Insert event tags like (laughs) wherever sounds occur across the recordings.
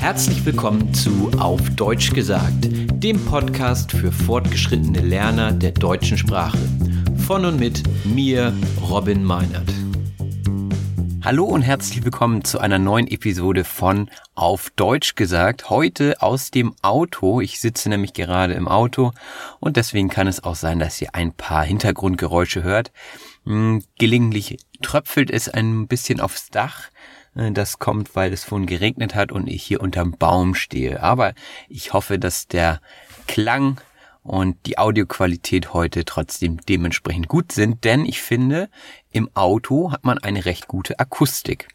Herzlich willkommen zu Auf Deutsch gesagt, dem Podcast für fortgeschrittene Lerner der deutschen Sprache. Von und mit mir, Robin Meinert. Hallo und herzlich willkommen zu einer neuen Episode von Auf Deutsch gesagt. Heute aus dem Auto. Ich sitze nämlich gerade im Auto und deswegen kann es auch sein, dass ihr ein paar Hintergrundgeräusche hört. Hm, gelegentlich tröpfelt es ein bisschen aufs Dach. Äh, das kommt, weil es vorhin geregnet hat und ich hier unterm Baum stehe. Aber ich hoffe, dass der Klang und die Audioqualität heute trotzdem dementsprechend gut sind, denn ich finde, im Auto hat man eine recht gute Akustik.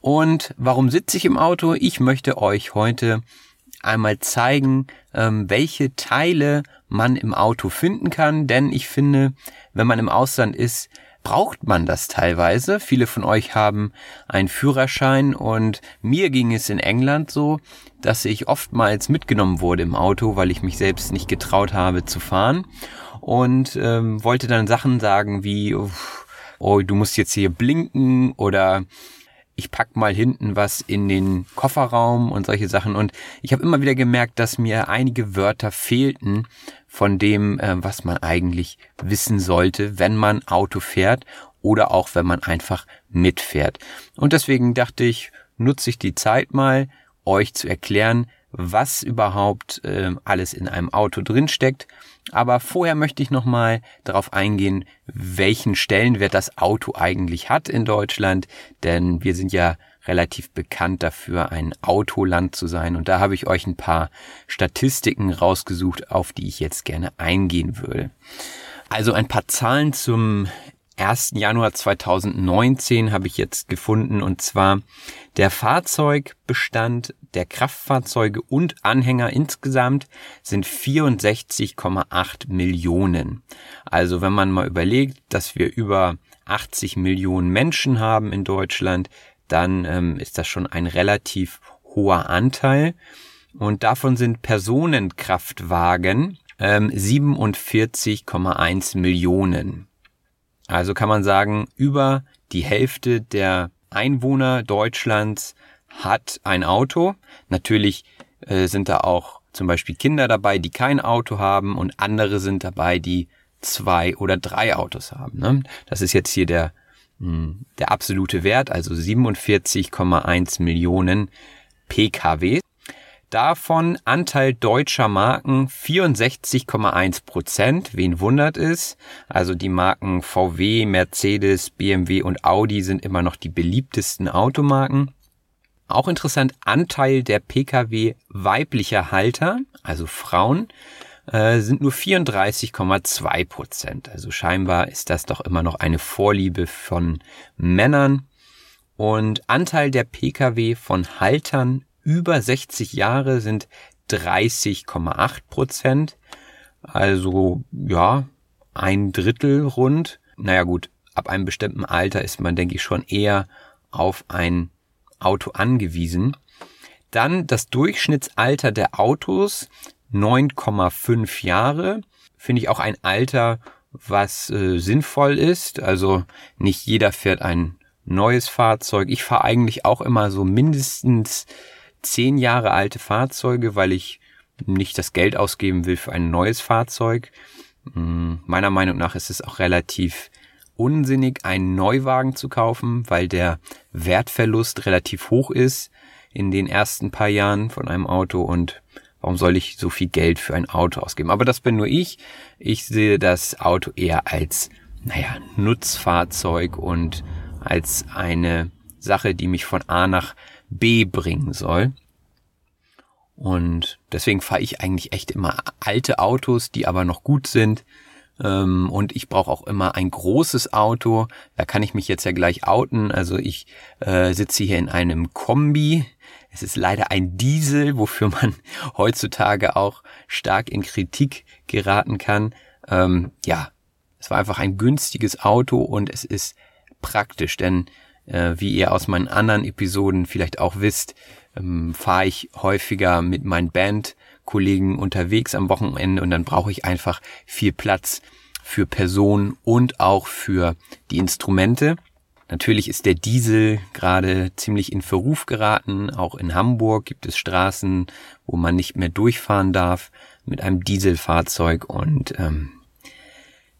Und warum sitze ich im Auto? Ich möchte euch heute einmal zeigen, ähm, welche Teile man im Auto finden kann, denn ich finde, wenn man im Ausland ist, braucht man das teilweise. Viele von euch haben einen Führerschein und mir ging es in England so, dass ich oftmals mitgenommen wurde im Auto, weil ich mich selbst nicht getraut habe zu fahren und ähm, wollte dann Sachen sagen wie, oh, du musst jetzt hier blinken oder ich pack mal hinten was in den Kofferraum und solche Sachen. Und ich habe immer wieder gemerkt, dass mir einige Wörter fehlten von dem, äh, was man eigentlich wissen sollte, wenn man Auto fährt oder auch wenn man einfach mitfährt. Und deswegen dachte ich, nutze ich die Zeit mal, euch zu erklären, was überhaupt äh, alles in einem Auto drinsteckt. Aber vorher möchte ich nochmal darauf eingehen, welchen Stellenwert das Auto eigentlich hat in Deutschland, denn wir sind ja relativ bekannt dafür, ein Autoland zu sein. Und da habe ich euch ein paar Statistiken rausgesucht, auf die ich jetzt gerne eingehen würde. Also ein paar Zahlen zum 1. Januar 2019 habe ich jetzt gefunden und zwar der Fahrzeugbestand der Kraftfahrzeuge und Anhänger insgesamt sind 64,8 Millionen. Also wenn man mal überlegt, dass wir über 80 Millionen Menschen haben in Deutschland, dann ähm, ist das schon ein relativ hoher Anteil. Und davon sind Personenkraftwagen ähm, 47,1 Millionen. Also kann man sagen, über die Hälfte der Einwohner Deutschlands hat ein Auto. Natürlich äh, sind da auch zum Beispiel Kinder dabei, die kein Auto haben und andere sind dabei, die zwei oder drei Autos haben. Ne? Das ist jetzt hier der, der absolute Wert, also 47,1 Millionen Pkw. Davon Anteil deutscher Marken 64,1 Prozent. Wen wundert es? Also die Marken VW, Mercedes, BMW und Audi sind immer noch die beliebtesten Automarken. Auch interessant, Anteil der Pkw weiblicher Halter, also Frauen, äh, sind nur 34,2 Prozent. Also scheinbar ist das doch immer noch eine Vorliebe von Männern. Und Anteil der Pkw von Haltern über 60 Jahre sind 30,8 Prozent. Also ja, ein Drittel rund. Naja gut, ab einem bestimmten Alter ist man, denke ich, schon eher auf ein Auto angewiesen. Dann das Durchschnittsalter der Autos 9,5 Jahre. Finde ich auch ein Alter, was äh, sinnvoll ist. Also nicht jeder fährt ein neues Fahrzeug. Ich fahre eigentlich auch immer so mindestens zehn Jahre alte Fahrzeuge, weil ich nicht das Geld ausgeben will für ein neues Fahrzeug. Hm, meiner Meinung nach ist es auch relativ unsinnig, einen Neuwagen zu kaufen, weil der Wertverlust relativ hoch ist in den ersten paar Jahren von einem Auto und warum soll ich so viel Geld für ein Auto ausgeben? Aber das bin nur ich. Ich sehe das Auto eher als, naja, Nutzfahrzeug und als eine Sache, die mich von A nach B bringen soll. Und deswegen fahre ich eigentlich echt immer alte Autos, die aber noch gut sind. Ähm, und ich brauche auch immer ein großes Auto. Da kann ich mich jetzt ja gleich outen. Also ich äh, sitze hier in einem Kombi. Es ist leider ein Diesel, wofür man (laughs) heutzutage auch stark in Kritik geraten kann. Ähm, ja, es war einfach ein günstiges Auto und es ist praktisch, denn äh, wie ihr aus meinen anderen Episoden vielleicht auch wisst, ähm, fahre ich häufiger mit meinen Bandkollegen unterwegs am Wochenende und dann brauche ich einfach viel Platz für Personen und auch für die Instrumente. Natürlich ist der Diesel gerade ziemlich in Verruf geraten. Auch in Hamburg gibt es Straßen, wo man nicht mehr durchfahren darf mit einem Dieselfahrzeug und ähm,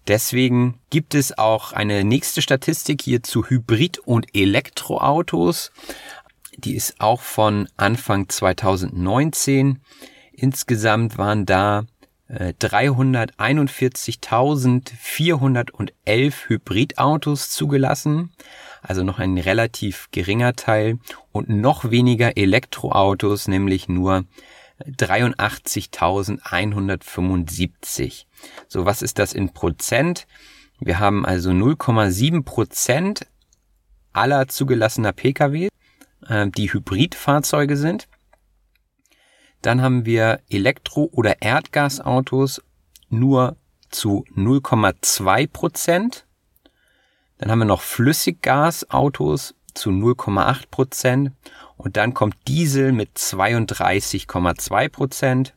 Deswegen gibt es auch eine nächste Statistik hier zu Hybrid- und Elektroautos. Die ist auch von Anfang 2019. Insgesamt waren da 341.411 äh, Hybridautos zugelassen, also noch ein relativ geringer Teil und noch weniger Elektroautos, nämlich nur 83.175. So, was ist das in Prozent? Wir haben also 0,7 Prozent aller zugelassener Pkw, äh, die Hybridfahrzeuge sind. Dann haben wir Elektro- oder Erdgasautos nur zu 0,2 Prozent. Dann haben wir noch Flüssiggasautos zu 0,8 Prozent und dann kommt Diesel mit 32,2 Prozent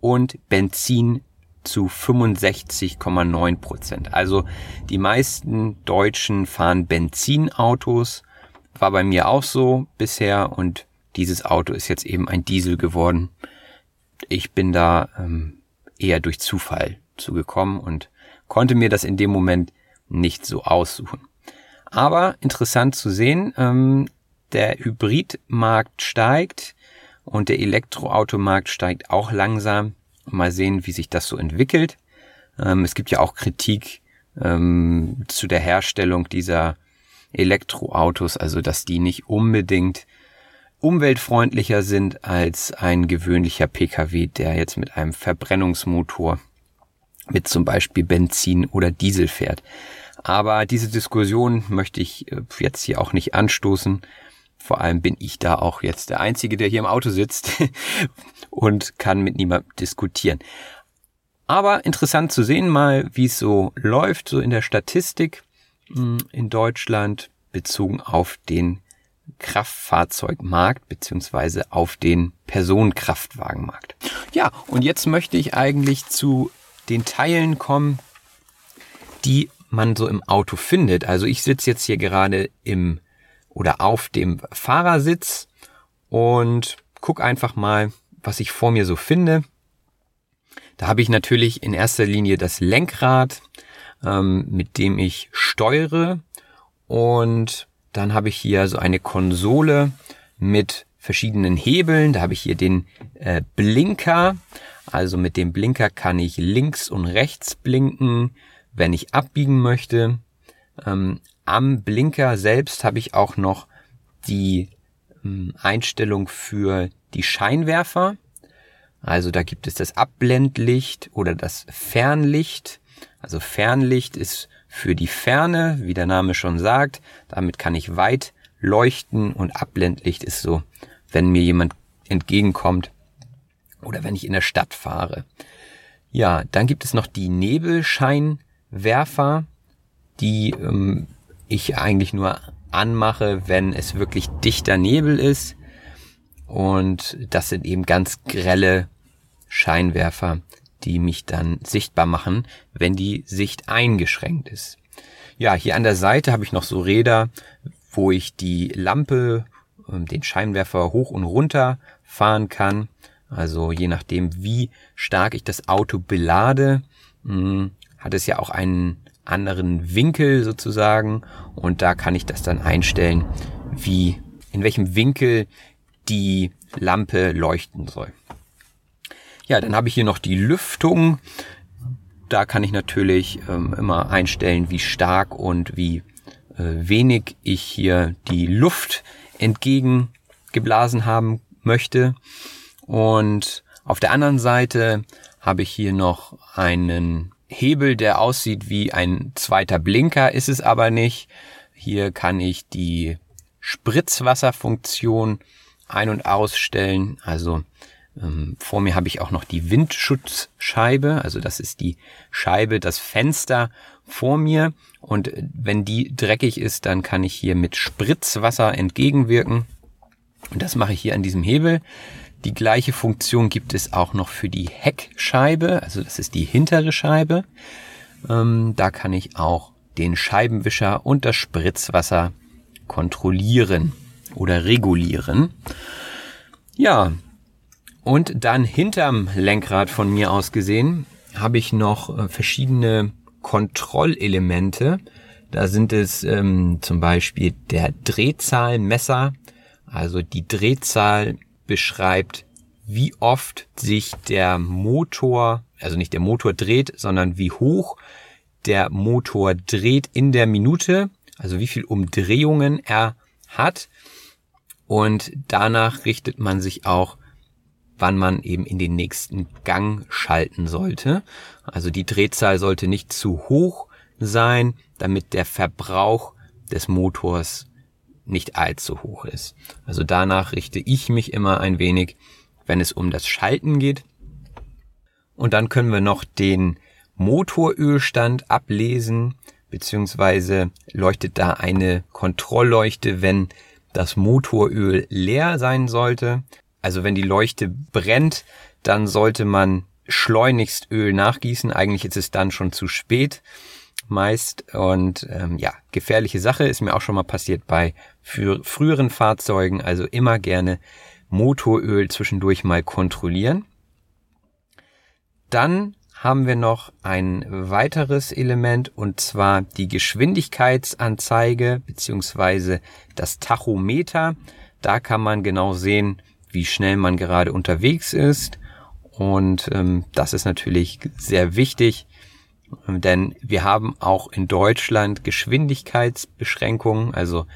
und Benzin zu 65,9 Prozent. Also die meisten Deutschen fahren Benzinautos. War bei mir auch so bisher und dieses Auto ist jetzt eben ein Diesel geworden. Ich bin da ähm, eher durch Zufall zugekommen und konnte mir das in dem Moment nicht so aussuchen. Aber interessant zu sehen, ähm, der Hybridmarkt steigt und der Elektroautomarkt steigt auch langsam. Mal sehen, wie sich das so entwickelt. Ähm, es gibt ja auch Kritik ähm, zu der Herstellung dieser Elektroautos, also dass die nicht unbedingt umweltfreundlicher sind als ein gewöhnlicher Pkw, der jetzt mit einem Verbrennungsmotor mit zum Beispiel Benzin oder Diesel fährt. Aber diese Diskussion möchte ich äh, jetzt hier auch nicht anstoßen. Vor allem bin ich da auch jetzt der Einzige, der hier im Auto sitzt (laughs) und kann mit niemandem diskutieren. Aber interessant zu sehen mal, wie es so läuft, so in der Statistik hm, in Deutschland bezogen auf den Kraftfahrzeugmarkt beziehungsweise auf den Personenkraftwagenmarkt. Ja, und jetzt möchte ich eigentlich zu den Teilen kommen, die man so im Auto findet. Also ich sitze jetzt hier gerade im oder auf dem Fahrersitz und guck einfach mal, was ich vor mir so finde. Da habe ich natürlich in erster Linie das Lenkrad, ähm, mit dem ich steuere und dann habe ich hier so eine Konsole mit verschiedenen Hebeln. Da habe ich hier den äh, Blinker. Also mit dem Blinker kann ich links und rechts blinken, wenn ich abbiegen möchte. Ähm, am Blinker selbst habe ich auch noch die ähm, Einstellung für die Scheinwerfer. Also da gibt es das Abblendlicht oder das Fernlicht. Also Fernlicht ist für die Ferne, wie der Name schon sagt. Damit kann ich weit leuchten und Abblendlicht ist so, wenn mir jemand entgegenkommt oder wenn ich in der Stadt fahre. Ja, dann gibt es noch die Nebelscheinwerfer, die ähm, ich eigentlich nur anmache, wenn es wirklich dichter Nebel ist. Und das sind eben ganz grelle Scheinwerfer, die mich dann sichtbar machen, wenn die Sicht eingeschränkt ist. Ja, hier an der Seite habe ich noch so Räder, wo ich die Lampe, ähm, den Scheinwerfer hoch und runter fahren kann. Also je nachdem, wie stark ich das Auto belade, hm, hat es ja auch einen anderen Winkel sozusagen und da kann ich das dann einstellen, wie in welchem Winkel die Lampe leuchten soll. Ja, dann habe ich hier noch die Lüftung. Da kann ich natürlich ähm, immer einstellen, wie stark und wie äh, wenig ich hier die Luft entgegengeblasen haben möchte. Und auf der anderen Seite habe ich hier noch einen Hebel, der aussieht wie ein zweiter Blinker, ist es aber nicht. Hier kann ich die Spritzwasserfunktion ein- und ausstellen. Also vor mir habe ich auch noch die Windschutzscheibe, also das ist die Scheibe, das Fenster vor mir. Und wenn die dreckig ist, dann kann ich hier mit Spritzwasser entgegenwirken. Und das mache ich hier an diesem Hebel. Die gleiche Funktion gibt es auch noch für die Heckscheibe, also das ist die hintere Scheibe. Ähm, da kann ich auch den Scheibenwischer und das Spritzwasser kontrollieren oder regulieren. Ja, und dann hinterm Lenkrad von mir aus gesehen habe ich noch äh, verschiedene Kontrollelemente. Da sind es ähm, zum Beispiel der Drehzahlmesser. Also die Drehzahl beschreibt, wie oft sich der Motor, also nicht der Motor dreht, sondern wie hoch der Motor dreht in der Minute, also wie viel Umdrehungen er hat. Und danach richtet man sich auch wann man eben in den nächsten Gang schalten sollte. Also die Drehzahl sollte nicht zu hoch sein, damit der Verbrauch des Motors nicht allzu hoch ist. Also danach richte ich mich immer ein wenig, wenn es um das Schalten geht. Und dann können wir noch den Motorölstand ablesen, beziehungsweise leuchtet da eine Kontrollleuchte, wenn das Motoröl leer sein sollte. Also wenn die Leuchte brennt, dann sollte man schleunigst Öl nachgießen. Eigentlich ist es dann schon zu spät meist. Und ähm, ja, gefährliche Sache ist mir auch schon mal passiert bei für früheren Fahrzeugen. Also immer gerne Motoröl zwischendurch mal kontrollieren. Dann haben wir noch ein weiteres Element und zwar die Geschwindigkeitsanzeige beziehungsweise das Tachometer. Da kann man genau sehen, wie schnell man gerade unterwegs ist. Und ähm, das ist natürlich sehr wichtig, denn wir haben auch in Deutschland Geschwindigkeitsbeschränkungen. Also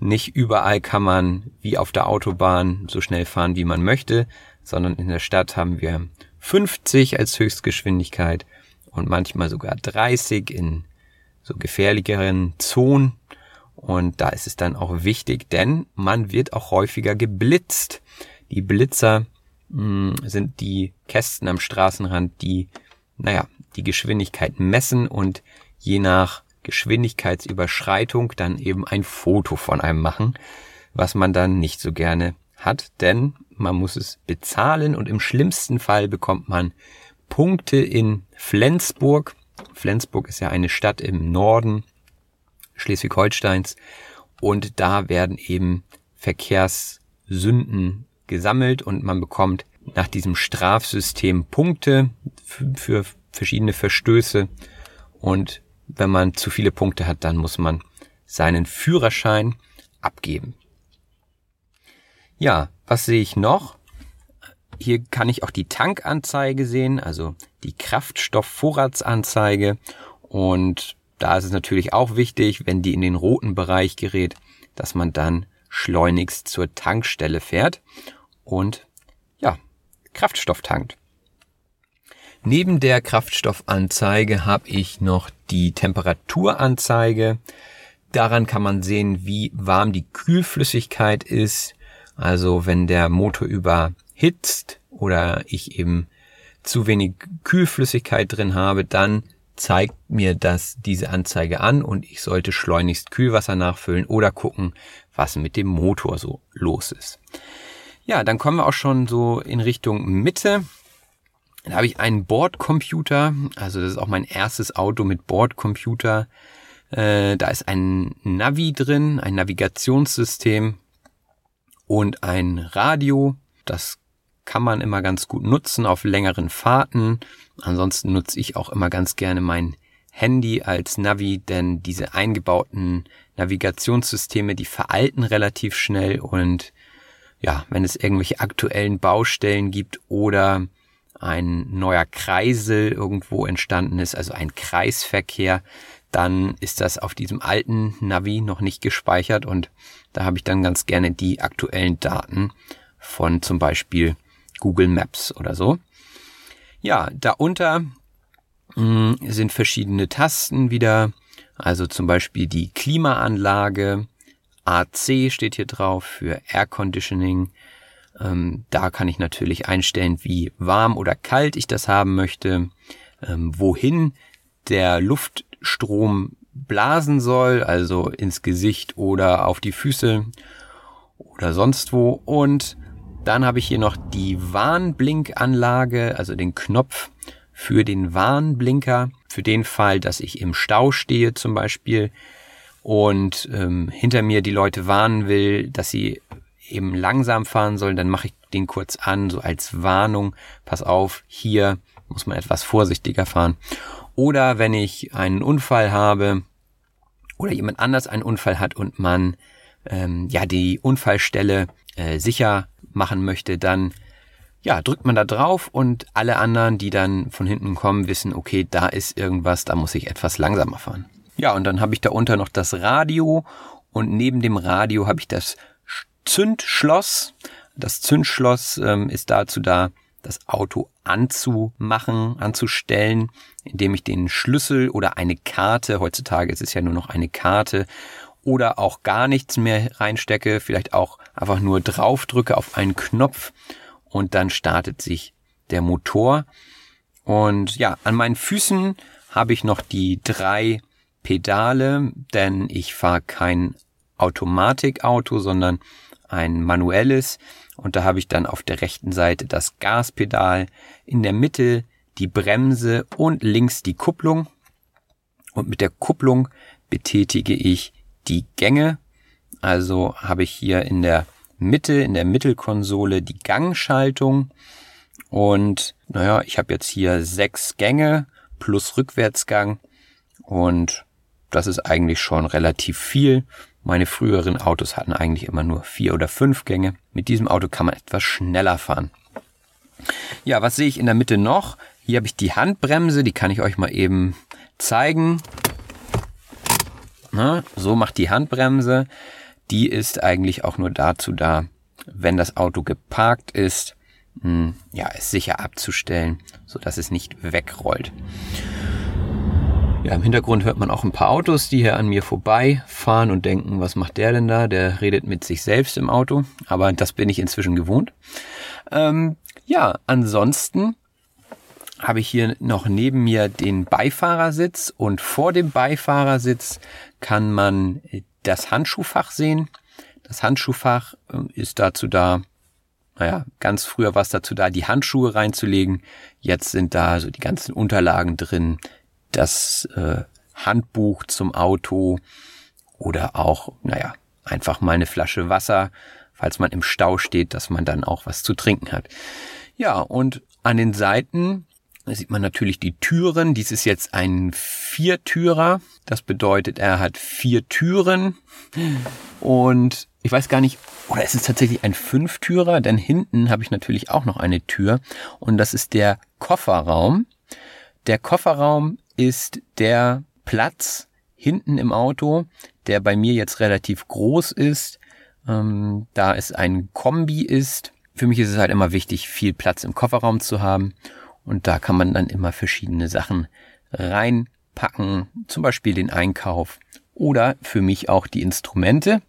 nicht überall kann man wie auf der Autobahn so schnell fahren, wie man möchte, sondern in der Stadt haben wir 50 als Höchstgeschwindigkeit und manchmal sogar 30 in so gefährlicheren Zonen. Und da ist es dann auch wichtig, denn man wird auch häufiger geblitzt. Die Blitzer mh, hm, sind die Kästen am Straßenrand, die, naja, die Geschwindigkeit messen und je nach Geschwindigkeitsüberschreitung dann eben ein Foto von einem machen, was man dann nicht so gerne hat, denn man muss es bezahlen und im schlimmsten Fall bekommt man Punkte in Flensburg. Flensburg ist ja eine Stadt im Norden Schleswig-Holsteins und da werden eben Verkehrssünden gesammelt und man bekommt nach diesem Strafsystem Punkte für verschiedene Verstöße und wenn man zu viele Punkte hat, dann muss man seinen Führerschein abgeben. Ja, was sehe ich noch? Hier kann ich auch die Tankanzeige sehen, also die Kraftstoffvorratsanzeige und da ist es natürlich auch wichtig, wenn die in den roten Bereich gerät, dass man dann schleunigst zur Tankstelle fährt und ja, Kraftstoff tankt. Neben der Kraftstoffanzeige habe ich noch die Temperaturanzeige. Daran kann man sehen, wie warm die Kühlflüssigkeit ist. Also wenn der Motor überhitzt oder ich eben zu wenig Kühlflüssigkeit drin habe, dann zeigt mir das diese Anzeige an und ich sollte schleunigst Kühlwasser nachfüllen oder gucken, was mit dem Motor so los ist. Ja, dann kommen wir auch schon so in Richtung Mitte. Da habe ich einen Bordcomputer, also das ist auch mein erstes Auto mit Bordcomputer. Äh, da ist ein Navi drin, ein Navigationssystem und ein Radio. Das kann man immer ganz gut nutzen auf längeren Fahrten. Ansonsten nutze ich auch immer ganz gerne mein Handy als Navi, denn diese eingebauten Navigationssysteme, die veralten relativ schnell und ja, wenn es irgendwelche aktuellen Baustellen gibt oder ein neuer Kreisel irgendwo entstanden ist, also ein Kreisverkehr, dann ist das auf diesem alten Navi noch nicht gespeichert und da habe ich dann ganz gerne die aktuellen Daten von zum Beispiel Google Maps oder so. Ja, darunter mh, sind verschiedene Tasten wieder, also zum Beispiel die Klimaanlage, AC steht hier drauf für Air Conditioning. Ähm, da kann ich natürlich einstellen, wie warm oder kalt ich das haben möchte, ähm, wohin der Luftstrom blasen soll, also ins Gesicht oder auf die Füße oder sonst wo. Und dann habe ich hier noch die Warnblinkanlage, also den Knopf für den Warnblinker, für den Fall, dass ich im Stau stehe zum Beispiel und ähm, hinter mir die Leute warnen will, dass sie eben langsam fahren sollen, dann mache ich den kurz an, so als Warnung, pass auf, hier muss man etwas vorsichtiger fahren. Oder wenn ich einen Unfall habe oder jemand anders einen Unfall hat und man ähm, ja die Unfallstelle äh, sicher machen möchte, dann ja, drückt man da drauf und alle anderen, die dann von hinten kommen, wissen, okay, da ist irgendwas, da muss ich etwas langsamer fahren. Ja, und dann habe ich da unter noch das Radio und neben dem Radio habe ich das Zündschloss. Das Zündschloss ähm, ist dazu da, das Auto anzumachen, anzustellen, indem ich den Schlüssel oder eine Karte, heutzutage ist es ja nur noch eine Karte, oder auch gar nichts mehr reinstecke, vielleicht auch einfach nur draufdrücke auf einen Knopf und dann startet sich der Motor. Und ja, an meinen Füßen habe ich noch die drei Pedale, denn ich fahre kein Automatikauto, sondern ein manuelles. Und da habe ich dann auf der rechten Seite das Gaspedal, in der Mitte die Bremse und links die Kupplung. Und mit der Kupplung betätige ich die Gänge. Also habe ich hier in der Mitte, in der Mittelkonsole die Gangschaltung. Und naja, ich habe jetzt hier sechs Gänge plus Rückwärtsgang. Und das ist eigentlich schon relativ viel. Meine früheren Autos hatten eigentlich immer nur vier oder fünf Gänge. Mit diesem Auto kann man etwas schneller fahren. Ja, was sehe ich in der Mitte noch? Hier habe ich die Handbremse, die kann ich euch mal eben zeigen. Na, so macht die Handbremse. Die ist eigentlich auch nur dazu da, wenn das Auto geparkt ist, mh, hm, ja, es sicher abzustellen, so dass es nicht wegrollt. Ja, im Hintergrund hört man auch ein paar Autos, die hier an mir vorbeifahren und denken, was macht der denn da? Der redet mit sich selbst im Auto. Aber das bin ich inzwischen gewohnt. Ähm, ja, ansonsten habe ich hier noch neben mir den Beifahrersitz und vor dem Beifahrersitz kann man das Handschuhfach sehen. Das Handschuhfach äh, ist dazu da, naja, ganz früher war es dazu da, die Handschuhe reinzulegen. Jetzt sind da so die ganzen Unterlagen drin, das äh, Handbuch zum Auto oder auch, naja, einfach mal eine Flasche Wasser, falls man im Stau steht, dass man dann auch was zu trinken hat. Ja, und an den Seiten da sieht man natürlich die Türen. Dies ist jetzt ein Viertürer. Das bedeutet, er hat vier Türen. Und ich weiß gar nicht, oder ist es tatsächlich ein Fünftürer? Denn hinten habe ich natürlich auch noch eine Tür. Und das ist der Kofferraum. Der Kofferraum ist der Platz hinten im Auto, der bei mir jetzt relativ groß ist, ähm, da es ein Kombi ist. Für mich ist es halt immer wichtig, viel Platz im Kofferraum zu haben. Und da kann man dann immer verschiedene Sachen reinpacken, zum Beispiel den Einkauf oder für mich auch die Instrumente.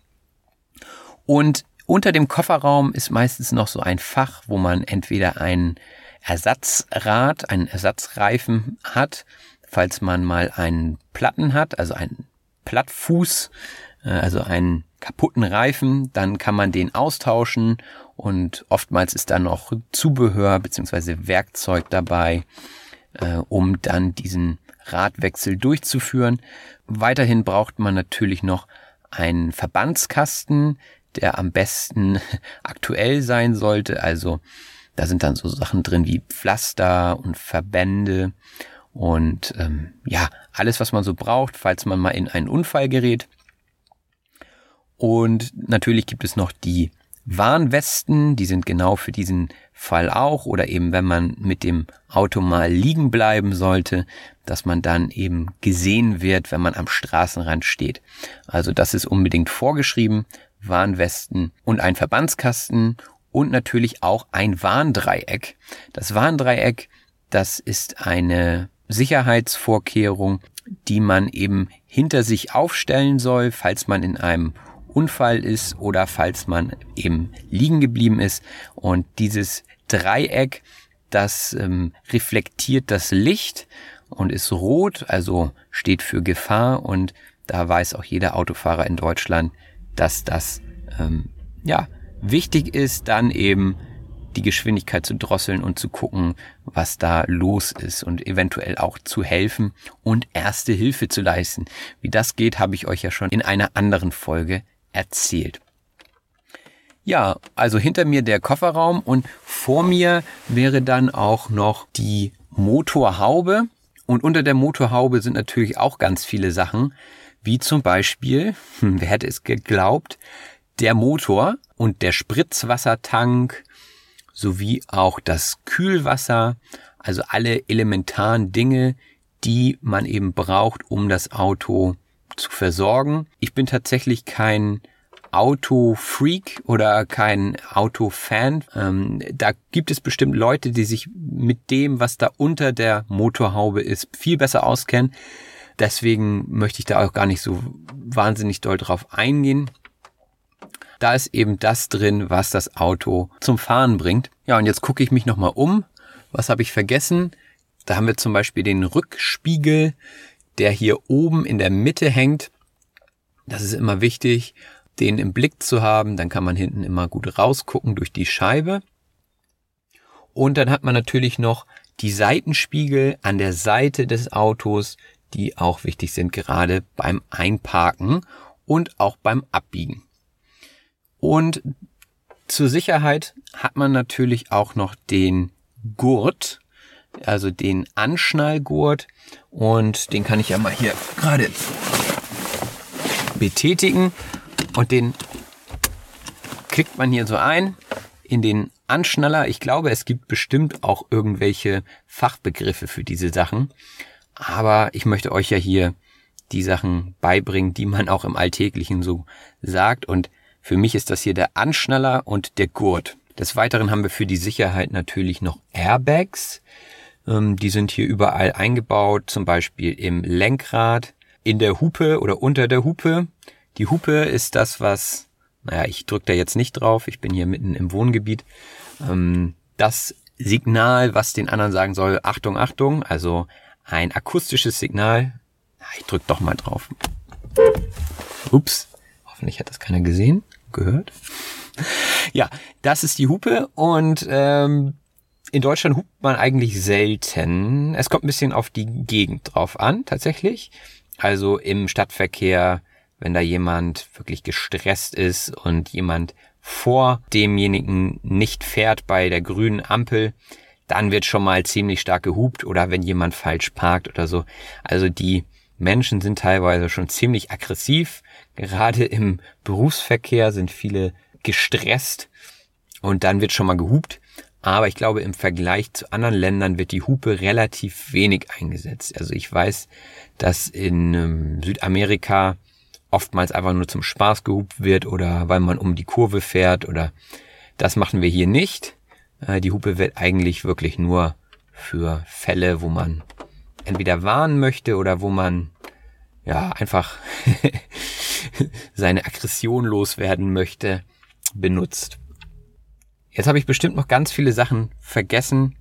Und unter dem Kofferraum ist meistens noch so ein Fach, wo man entweder ein Ersatzrad, einen Ersatzreifen hat, falls man mal einen Platten hat, also einen Plattfuß äh, also einen kaputten Reifen, dann kann man den austauschen und oftmals ist da noch Zubehör beziehungsweise Werkzeug dabei, äh, um dann diesen Radwechsel durchzuführen. Weiterhin braucht man natürlich noch einen Verbandskasten, der am besten (laughs) aktuell sein sollte. Also da sind dann so Sachen drin wie Pflaster und Verbände und ähm, ja, alles, was man so braucht, falls man mal in einen Unfall gerät. Und natürlich gibt es noch die Warnwesten, die sind genau für diesen Fall auch oder eben wenn man mit dem Auto mal liegen bleiben sollte, dass man dann eben gesehen wird, wenn man am Straßenrand steht. Also das ist unbedingt vorgeschrieben, Warnwesten und ein Verbandskasten und natürlich auch ein Warndreieck. Das Warndreieck, das ist eine Sicherheitsvorkehrung, die man eben hinter sich aufstellen soll, falls man in einem Unfall ist oder falls man eben liegen geblieben ist. Und dieses Dreieck, das ähm, reflektiert das Licht und ist rot, also steht für Gefahr. Und da weiß auch jeder Autofahrer in Deutschland, dass das ähm, ja wichtig ist, dann eben die Geschwindigkeit zu drosseln und zu gucken, was da los ist und eventuell auch zu helfen und erste Hilfe zu leisten. Wie das geht, habe ich euch ja schon in einer anderen Folge erzählt. Ja, also hinter mir der Kofferraum und vor mir wäre dann auch noch die Motorhaube. Und unter der Motorhaube sind natürlich auch ganz viele Sachen, wie zum Beispiel, hm, wer hätte es geglaubt, der Motor und der Spritzwassertank sowie auch das Kühlwasser, also alle elementaren Dinge, die man eben braucht, um das Auto zu versorgen. Ich bin tatsächlich kein Autofreak oder kein Autofan. Ähm, da gibt es bestimmt Leute, die sich mit dem, was da unter der Motorhaube ist, viel besser auskennen. Deswegen möchte ich da auch gar nicht so wahnsinnig doll drauf eingehen. Da ist eben das drin, was das Auto zum Fahren bringt. Ja, und jetzt gucke ich mich nochmal um. Was habe ich vergessen? Da haben wir zum Beispiel den Rückspiegel der hier oben in der Mitte hängt. Das ist immer wichtig, den im Blick zu haben. Dann kann man hinten immer gut rausgucken durch die Scheibe. Und dann hat man natürlich noch die Seitenspiegel an der Seite des Autos, die auch wichtig sind, gerade beim Einparken und auch beim Abbiegen. Und zur Sicherheit hat man natürlich auch noch den Gurt, also den Anschnallgurt und den kann ich ja mal hier gerade betätigen und den klickt man hier so ein in den Anschnaller. Ich glaube, es gibt bestimmt auch irgendwelche Fachbegriffe für diese Sachen, aber ich möchte euch ja hier die Sachen beibringen, die man auch im Alltäglichen so sagt und für mich ist das hier der Anschnaller und der Gurt. Des Weiteren haben wir für die Sicherheit natürlich noch Airbags. Ähm, die sind hier überall eingebaut, zum Beispiel im Lenkrad, in der Hupe oder unter der Hupe. Die Hupe ist das, was, naja, ich drücke da jetzt nicht drauf, ich bin hier mitten im Wohngebiet. Ähm, das Signal, was den anderen sagen soll, Achtung, Achtung, also ein akustisches Signal. Ich drück doch mal drauf. Ups, hoffentlich hat das keiner gesehen, gehört. Ja, das ist die Hupe und ähm, in Deutschland hupt man eigentlich selten. Es kommt ein bisschen auf die Gegend drauf an, tatsächlich. Also im Stadtverkehr, wenn da jemand wirklich gestresst ist und jemand vor demjenigen nicht fährt bei der grünen Ampel, dann wird schon mal ziemlich stark gehupt oder wenn jemand falsch parkt oder so. Also die Menschen sind teilweise schon ziemlich aggressiv. Gerade im Berufsverkehr sind viele gestresst und dann wird schon mal gehupt. Aber ich glaube, im Vergleich zu anderen Ländern wird die Hupe relativ wenig eingesetzt. Also ich weiß, dass in ähm, Südamerika oftmals einfach nur zum Spaß gehupt wird oder weil man um die Kurve fährt oder das machen wir hier nicht. Äh, die Hupe wird eigentlich wirklich nur für Fälle, wo man entweder warnen möchte oder wo man ja einfach (laughs) seine Aggression loswerden möchte, benutzt. Jetzt habe ich bestimmt noch ganz viele Sachen vergessen,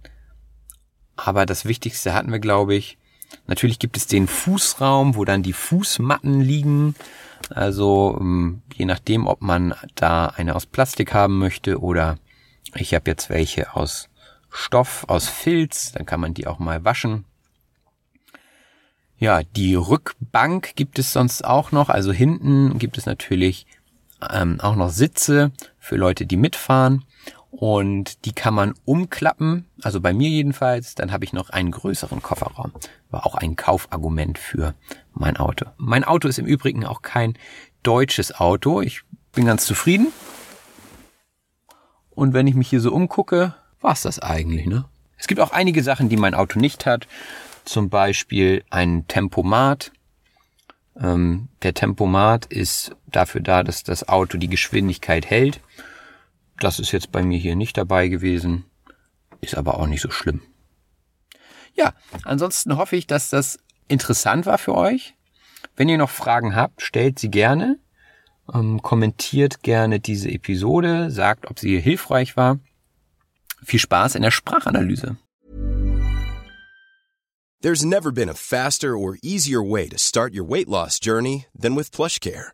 aber das Wichtigste hatten wir, glaube ich. Natürlich gibt es den Fußraum, wo dann die Fußmatten liegen. Also ähm, je nachdem, ob man da eine aus Plastik haben möchte oder ich habe jetzt welche aus Stoff, aus Filz, dann kann man die auch mal waschen. Ja, die Rückbank gibt es sonst auch noch. Also hinten gibt es natürlich ähm, auch noch Sitze für Leute, die mitfahren. Und die kann man umklappen, also bei mir jedenfalls, dann habe ich noch einen größeren Kofferraum. War auch ein Kaufargument für mein Auto. Mein Auto ist im Übrigen auch kein deutsches Auto. Ich bin ganz zufrieden. Und wenn ich mich hier so umgucke, war's das eigentlich, ne? Es gibt auch einige Sachen, die mein Auto nicht hat. Zum Beispiel ein Tempomat. Ähm, der Tempomat ist dafür da, dass das Auto die Geschwindigkeit hält. Das ist jetzt bei mir hier nicht dabei gewesen, ist aber auch nicht so schlimm. Ja, ansonsten hoffe ich, dass das interessant war für euch. Wenn ihr noch Fragen habt, stellt sie gerne. Ähm, kommentiert gerne diese Episode, sagt, ob sie hilfreich war. Viel Spaß in der Sprachanalyse. There's never been a faster or easier way to start your weight loss journey than with PlushCare.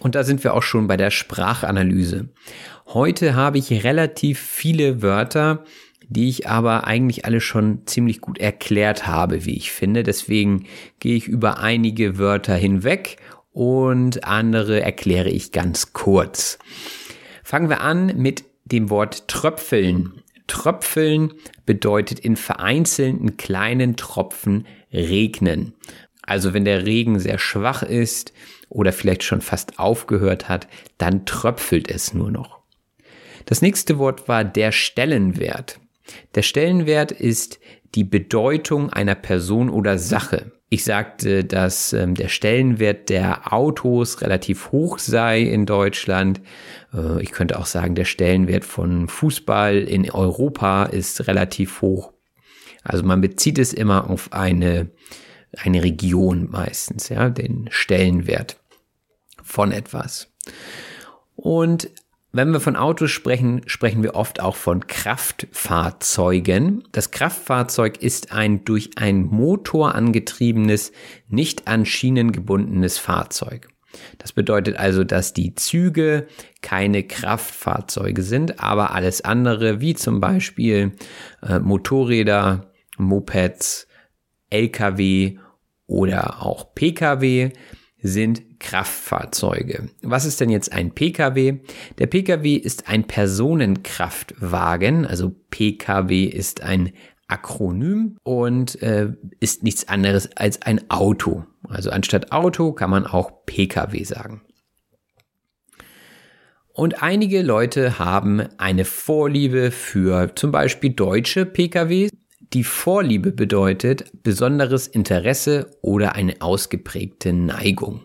Und da sind wir auch schon bei der Sprachanalyse. Heute habe ich relativ viele Wörter, die ich aber eigentlich alle schon ziemlich gut erklärt habe, wie ich finde. Deswegen gehe ich über einige Wörter hinweg und andere erkläre ich ganz kurz. Fangen wir an mit dem Wort tröpfeln. Tröpfeln bedeutet in vereinzelten kleinen Tropfen regnen. Also wenn der Regen sehr schwach ist oder vielleicht schon fast aufgehört hat, dann tröpfelt es nur noch. Das nächste Wort war der Stellenwert. Der Stellenwert ist die Bedeutung einer Person oder Sache. Ich sagte, dass ähm, der Stellenwert der Autos relativ hoch sei in Deutschland. Äh, ich könnte auch sagen, der Stellenwert von Fußball in Europa ist relativ hoch. Also man bezieht es immer auf eine, eine Region meistens, ja, den Stellenwert von etwas. Und wenn wir von Autos sprechen, sprechen wir oft auch von Kraftfahrzeugen. Das Kraftfahrzeug ist ein durch einen Motor angetriebenes, nicht an Schienen gebundenes Fahrzeug. Das bedeutet also, dass die Züge keine Kraftfahrzeuge sind, aber alles andere, wie zum Beispiel äh, Motorräder, Mopeds, Lkw oder auch Pkw, sind Kraftfahrzeuge. Was ist denn jetzt ein Pkw? Der Pkw ist ein Personenkraftwagen, also Pkw ist ein Akronym und äh, ist nichts anderes als ein Auto. Also anstatt Auto kann man auch Pkw sagen. Und einige Leute haben eine Vorliebe für zum Beispiel deutsche Pkw. Die Vorliebe bedeutet besonderes Interesse oder eine ausgeprägte Neigung.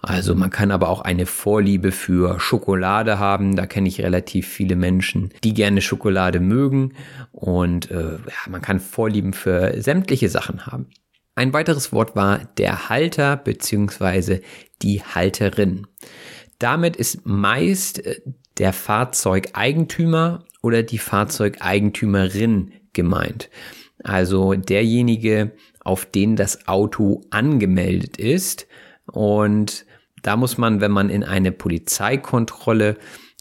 Also man kann aber auch eine Vorliebe für Schokolade haben. Da kenne ich relativ viele Menschen, die gerne Schokolade mögen. Und äh, ja, man kann Vorlieben für sämtliche Sachen haben. Ein weiteres Wort war der Halter beziehungsweise die Halterin. Damit ist meist äh, der Fahrzeugeigentümer oder die Fahrzeugeigentümerin gemeint. Also derjenige, auf den das Auto angemeldet ist. Und da muss man, wenn man in eine Polizeikontrolle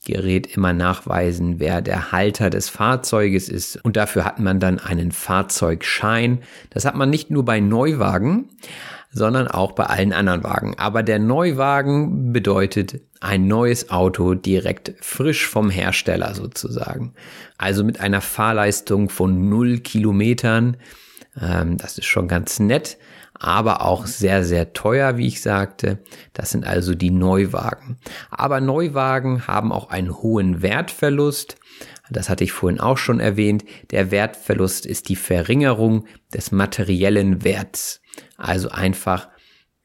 Gerät immer nachweisen, wer der Halter des Fahrzeuges ist. Und dafür hat man dann einen Fahrzeugschein. Das hat man nicht nur bei Neuwagen, sondern auch bei allen anderen Wagen. Aber der Neuwagen bedeutet ein neues Auto direkt frisch vom Hersteller sozusagen. Also mit einer Fahrleistung von null Kilometern. Ähm, das ist schon ganz nett, aber auch sehr, sehr teuer, wie ich sagte. Das sind also die Neuwagen. Aber Neuwagen haben auch einen hohen Wertverlust. Das hatte ich vorhin auch schon erwähnt. Der Wertverlust ist die Verringerung des materiellen Werts. Also einfach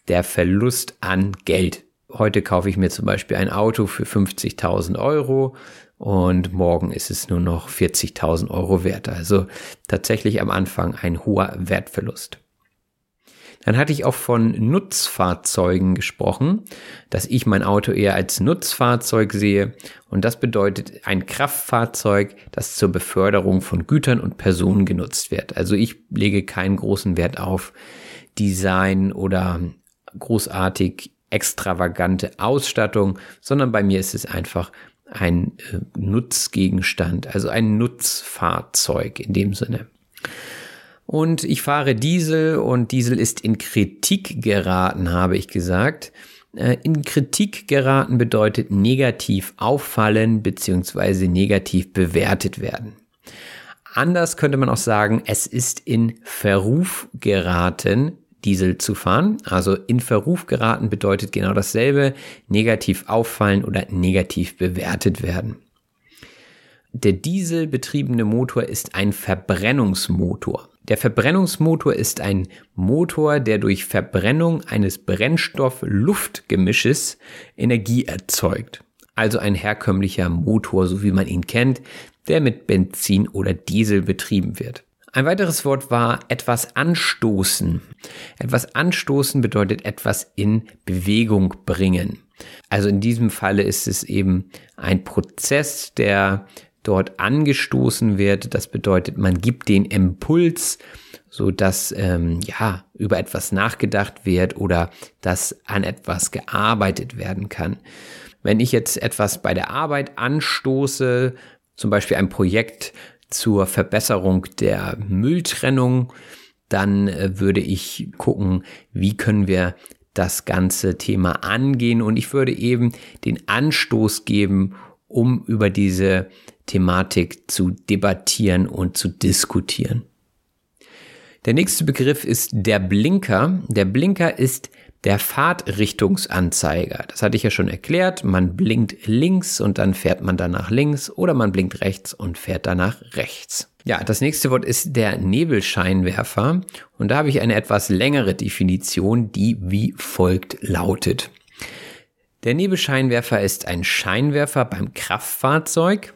der Verlust an Geld. Heute kaufe ich mir zum Beispiel ein Auto für 50.000 Euro und morgen ist es nur noch 40.000 Euro wert. Also tatsächlich am Anfang ein hoher Wertverlust. Dann hatte ich auch von Nutzfahrzeugen gesprochen, dass ich mein Auto eher als Nutzfahrzeug sehe. Und das bedeutet ein Kraftfahrzeug, das zur Beförderung von Gütern und Personen genutzt wird. Also ich lege keinen großen Wert auf Design oder großartig extravagante Ausstattung, sondern bei mir ist es einfach ein äh, Nutzgegenstand, also ein Nutzfahrzeug in dem Sinne. Und ich fahre Diesel und Diesel ist in Kritik geraten, habe ich gesagt. Äh, in Kritik geraten bedeutet negativ auffallen bzw. negativ bewertet werden. Anders könnte man auch sagen, es ist in Verruf geraten, Diesel zu fahren. Also in Verruf geraten bedeutet genau dasselbe, negativ auffallen oder negativ bewertet werden. Der dieselbetriebene Motor ist ein Verbrennungsmotor. Der Verbrennungsmotor ist ein Motor, der durch Verbrennung eines Brennstoff-Luft-Gemisches Energie erzeugt. Also ein herkömmlicher Motor, so wie man ihn kennt, der mit Benzin oder Diesel betrieben wird. Ein weiteres Wort war etwas anstoßen. Etwas anstoßen bedeutet etwas in Bewegung bringen. Also in diesem Falle ist es eben ein Prozess, der dort angestoßen wird. Das bedeutet, man gibt den Impuls, so dass ähm, ja über etwas nachgedacht wird oder dass an etwas gearbeitet werden kann. Wenn ich jetzt etwas bei der Arbeit anstoße, zum Beispiel ein Projekt zur Verbesserung der Mülltrennung, dann äh, würde ich gucken, wie können wir das ganze Thema angehen und ich würde eben den Anstoß geben, um über diese Thematik zu debattieren und zu diskutieren. Der nächste Begriff ist der Blinker. Der Blinker ist der Fahrtrichtungsanzeiger, das hatte ich ja schon erklärt. Man blinkt links und dann fährt man danach links oder man blinkt rechts und fährt danach rechts. Ja, das nächste Wort ist der Nebelscheinwerfer und da habe ich eine etwas längere Definition, die wie folgt lautet. Der Nebelscheinwerfer ist ein Scheinwerfer beim Kraftfahrzeug,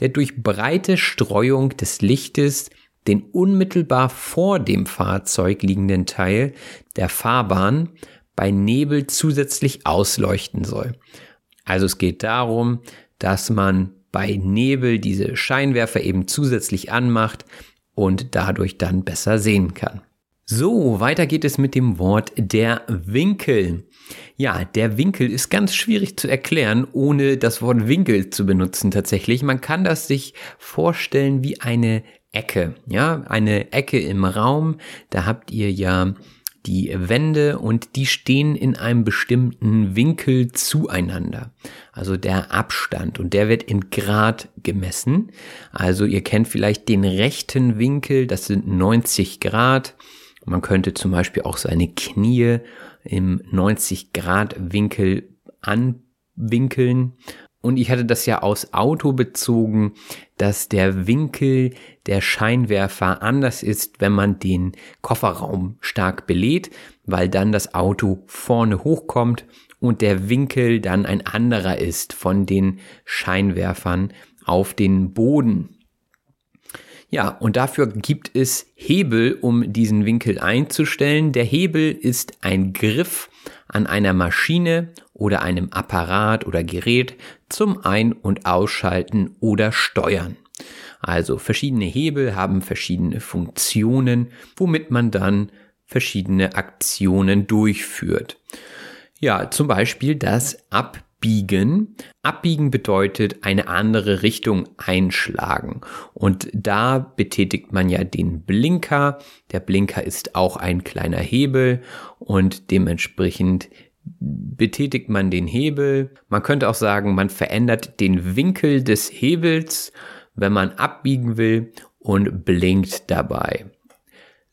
der durch breite Streuung des Lichtes den unmittelbar vor dem Fahrzeug liegenden Teil der Fahrbahn bei Nebel zusätzlich ausleuchten soll. Also es geht darum, dass man bei Nebel diese Scheinwerfer eben zusätzlich anmacht und dadurch dann besser sehen kann. So, weiter geht es mit dem Wort der Winkel. Ja, der Winkel ist ganz schwierig zu erklären, ohne das Wort Winkel zu benutzen tatsächlich. Man kann das sich vorstellen wie eine Ecke. Ja, eine Ecke im Raum. Da habt ihr ja die Wände und die stehen in einem bestimmten Winkel zueinander. Also der Abstand und der wird in Grad gemessen. Also ihr kennt vielleicht den rechten Winkel, das sind 90 Grad. Man könnte zum Beispiel auch seine Knie im 90 Grad Winkel anwinkeln. Und ich hatte das ja aus Auto bezogen, dass der Winkel der Scheinwerfer anders ist, wenn man den Kofferraum stark belädt, weil dann das Auto vorne hochkommt und der Winkel dann ein anderer ist von den Scheinwerfern auf den Boden. Ja, und dafür gibt es Hebel, um diesen Winkel einzustellen. Der Hebel ist ein Griff an einer Maschine oder einem Apparat oder Gerät zum Ein- und Ausschalten oder Steuern. Also verschiedene Hebel haben verschiedene Funktionen, womit man dann verschiedene Aktionen durchführt. Ja, zum Beispiel das Ab abbiegen. Abbiegen bedeutet eine andere Richtung einschlagen. Und da betätigt man ja den Blinker. Der Blinker ist auch ein kleiner Hebel und dementsprechend betätigt man den Hebel. Man könnte auch sagen, man verändert den Winkel des Hebels, wenn man abbiegen will und blinkt dabei.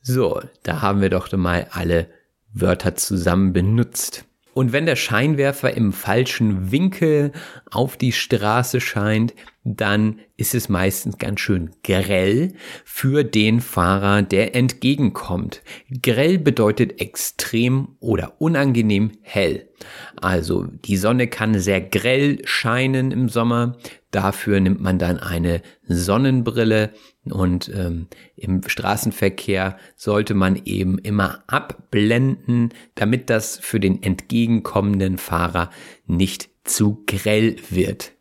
So, da haben wir doch mal alle Wörter zusammen benutzt. Und wenn der Scheinwerfer im falschen Winkel auf die Straße scheint, dann ist es meistens ganz schön grell für den Fahrer, der entgegenkommt. Grell bedeutet extrem oder unangenehm hell. Also die Sonne kann sehr grell scheinen im Sommer. Dafür nimmt man dann eine Sonnenbrille und ähm, im Straßenverkehr sollte man eben immer abblenden, damit das für den entgegenkommenden Fahrer nicht zu grell wird.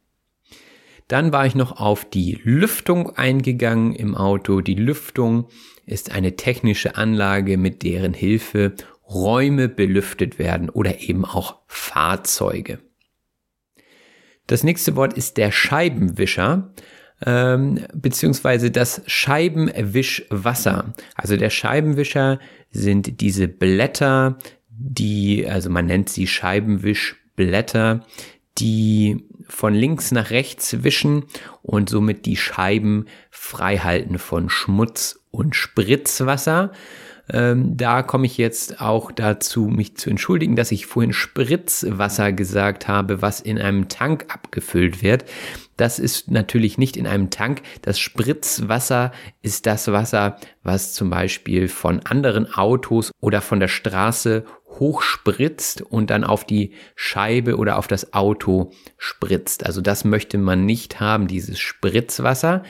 Dann war ich noch auf die Lüftung eingegangen im Auto. Die Lüftung ist eine technische Anlage, mit deren Hilfe Räume belüftet werden oder eben auch Fahrzeuge. Das nächste Wort ist der Scheibenwischer ähm, beziehungsweise das Scheibenwischwasser. Also der Scheibenwischer sind diese Blätter, die, also man nennt sie Scheibenwischblätter, die von links nach rechts wischen und somit die Scheiben frei halten von Schmutz und Spritzwasser. Ähm, da komme ich jetzt auch dazu, mich zu entschuldigen, dass ich vorhin Spritzwasser gesagt habe, was in einem Tank abgefüllt wird. Das ist natürlich nicht in einem Tank. Das Spritzwasser ist das Wasser, was zum Beispiel von anderen Autos oder von der Straße hochspritzt und dann auf die Scheibe oder auf das Auto spritzt. Also das möchte man nicht haben, dieses Spritzwasser.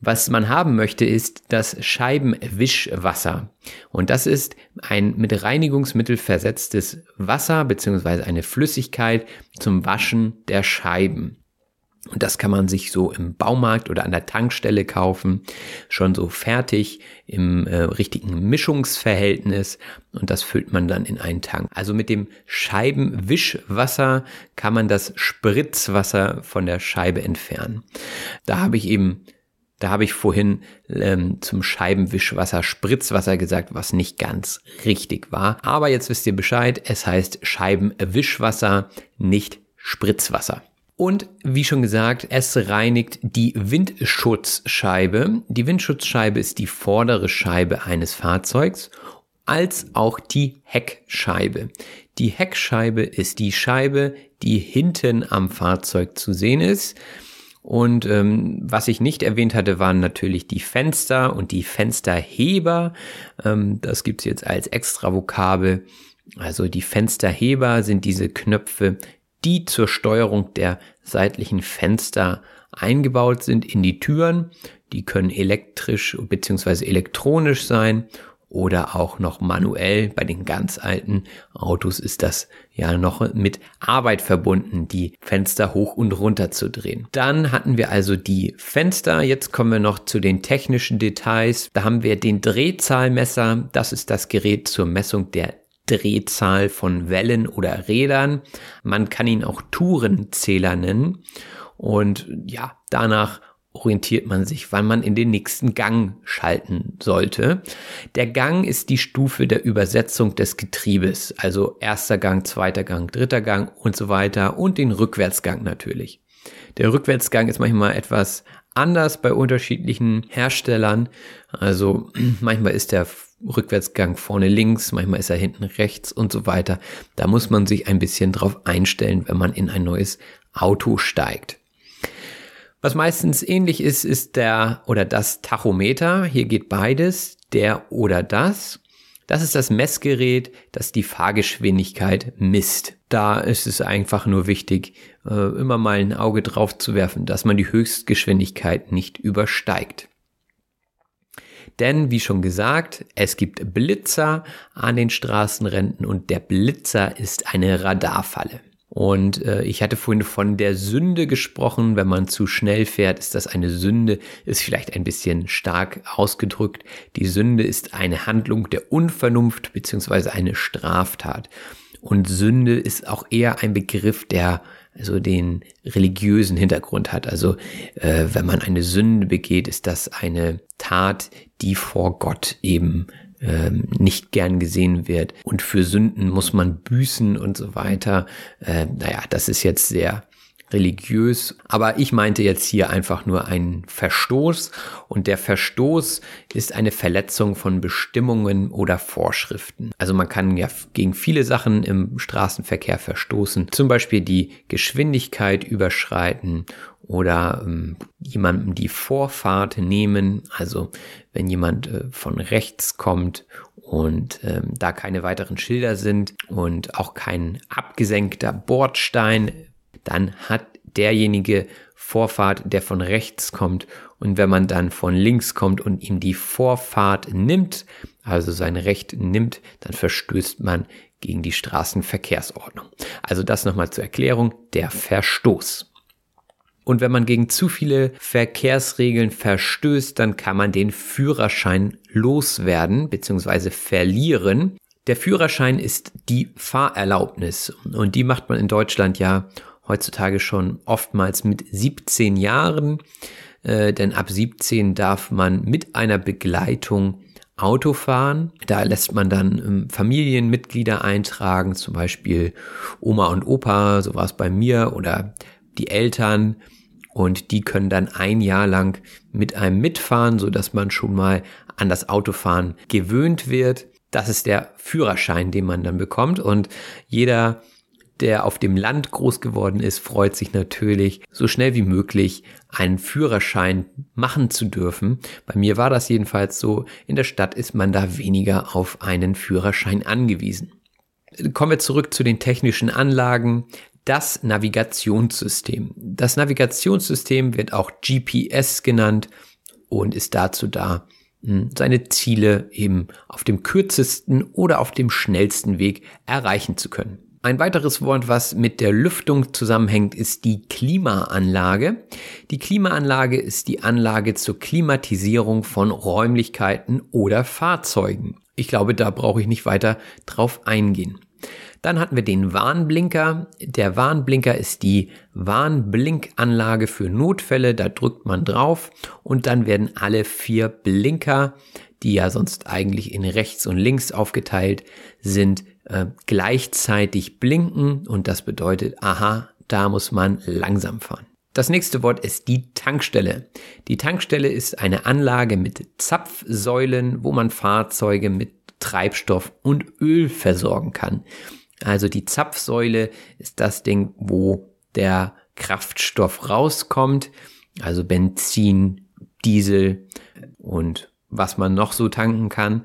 Was man haben möchte, ist das Scheibenwischwasser. Und das ist ein mit Reinigungsmittel versetztes Wasser beziehungsweise eine Flüssigkeit zum Waschen der Scheiben. Und das kann man sich so im Baumarkt oder an der Tankstelle kaufen, schon so fertig im äh, richtigen Mischungsverhältnis und das füllt man dann in einen Tank. Also mit dem Scheibenwischwasser kann man das Spritzwasser von der Scheibe entfernen. Da habe ich eben da habe ich vorhin ähm, zum Scheibenwischwasser Spritzwasser gesagt, was nicht ganz richtig war. Aber jetzt wisst ihr Bescheid, es heißt Scheibenwischwasser, nicht Spritzwasser. Und wie schon gesagt, es reinigt die Windschutzscheibe. Die Windschutzscheibe ist die vordere Scheibe eines Fahrzeugs als auch die Heckscheibe. Die Heckscheibe ist die Scheibe, die hinten am Fahrzeug zu sehen ist. Und ähm, was ich nicht erwähnt hatte, waren natürlich die Fenster und die Fensterheber. Ähm, das gibt's jetzt als extra Vokabel. Also die Fensterheber sind diese Knöpfe, die zur Steuerung der seitlichen Fenster eingebaut sind in die Türen. Die können elektrisch bzw. elektronisch sein oder auch noch manuell. Bei den ganz alten Autos ist das ja noch mit Arbeit verbunden, die Fenster hoch und runter zu drehen. Dann hatten wir also die Fenster. Jetzt kommen wir noch zu den technischen Details. Da haben wir den Drehzahlmesser. Das ist das Gerät zur Messung der Drehzahl von Wellen oder Rädern. Man kann ihn auch Tourenzähler nennen. Und ja, danach orientiert man sich, wann man in den nächsten Gang schalten sollte. Der Gang ist die Stufe der Übersetzung des Getriebes, also erster Gang, zweiter Gang, dritter Gang und so weiter und den Rückwärtsgang natürlich. Der Rückwärtsgang ist manchmal etwas anders bei unterschiedlichen Herstellern. Also (clears throat) manchmal ist der Rückwärtsgang vorne links, manchmal ist er hinten rechts und so weiter. Da muss man sich ein bisschen drauf einstellen, wenn man in ein neues Auto steigt. Was meistens ähnlich ist, ist der oder das Tachometer. Hier geht beides, der oder das. Das ist das Messgerät, das die Fahrgeschwindigkeit misst. Da ist es einfach nur wichtig, äh, immer mal ein Auge drauf zu werfen, dass man die Höchstgeschwindigkeit nicht übersteigt. Denn, wie schon gesagt, es gibt Blitzer an den Straßenränden und der Blitzer ist eine Radarfalle. Und äh, ich hatte vorhin von der Sünde gesprochen. Wenn man zu schnell fährt, ist das eine Sünde, ist vielleicht ein bisschen stark ausgedrückt. Die Sünde ist eine Handlung der Unvernunft beziehungsweise eine Straftat. Und Sünde ist auch eher ein Begriff, der also den religiösen Hintergrund hat. Also äh, wenn man eine Sünde begeht, ist das eine Tat, die vor Gott eben ähm, nicht gern gesehen wird. Und für Sünden muss man büßen und so weiter. Äh, naja, das ist jetzt sehr religiös. Aber ich meinte jetzt hier einfach nur einen Verstoß. Und der Verstoß ist eine Verletzung von Bestimmungen oder Vorschriften. Also man kann ja gegen viele Sachen im Straßenverkehr verstoßen. Zum Beispiel die Geschwindigkeit überschreiten oder ähm, jemandem die Vorfahrt nehmen. Also wenn jemand äh, von rechts kommt und ähm, da keine weiteren Schilder sind und auch kein abgesenkter Bordstein dann hat derjenige Vorfahrt, der von rechts kommt. Und wenn man dann von links kommt und ihm die Vorfahrt nimmt, also sein Recht nimmt, dann verstößt man gegen die Straßenverkehrsordnung. Also das nochmal zur Erklärung, der Verstoß. Und wenn man gegen zu viele Verkehrsregeln verstößt, dann kann man den Führerschein loswerden bzw. verlieren. Der Führerschein ist die Fahrerlaubnis und die macht man in Deutschland ja heutzutage schon oftmals mit 17 Jahren, äh, denn ab 17 darf man mit einer Begleitung Auto fahren. Da lässt man dann ähm, Familienmitglieder eintragen, zum Beispiel Oma und Opa, so war es bei mir, oder die Eltern. Und die können dann ein Jahr lang mit einem mitfahren, so dass man schon mal an das Autofahren gewöhnt wird. Das ist der Führerschein, den man dann bekommt. Und jeder der auf dem Land groß geworden ist, freut sich natürlich, so schnell wie möglich einen Führerschein machen zu dürfen. Bei mir war das jedenfalls so. In der Stadt ist man da weniger auf einen Führerschein angewiesen. Kommen wir zurück zu den technischen Anlagen. Das Navigationssystem. Das Navigationssystem wird auch GPS genannt und ist dazu da, hm, seine Ziele eben auf dem kürzesten oder auf dem schnellsten Weg erreichen zu können. Ein weiteres Wort, was mit der Lüftung zusammenhängt, ist die Klimaanlage. Die Klimaanlage ist die Anlage zur Klimatisierung von Räumlichkeiten oder Fahrzeugen. Ich glaube, da brauche ich nicht weiter drauf eingehen. Dann hatten wir den Warnblinker. Der Warnblinker ist die Warnblinkanlage für Notfälle. Da drückt man drauf und dann werden alle vier Blinker, die ja sonst eigentlich in rechts und links aufgeteilt sind, äh, gleichzeitig blinken und das bedeutet, aha, da muss man langsam fahren. Das nächste Wort ist die Tankstelle. Die Tankstelle ist eine Anlage mit Zapfsäulen, wo man Fahrzeuge mit Treibstoff und Öl versorgen kann. Also die Zapfsäule ist das Ding, wo der Kraftstoff rauskommt, also Benzin, Diesel und was man noch so tanken kann.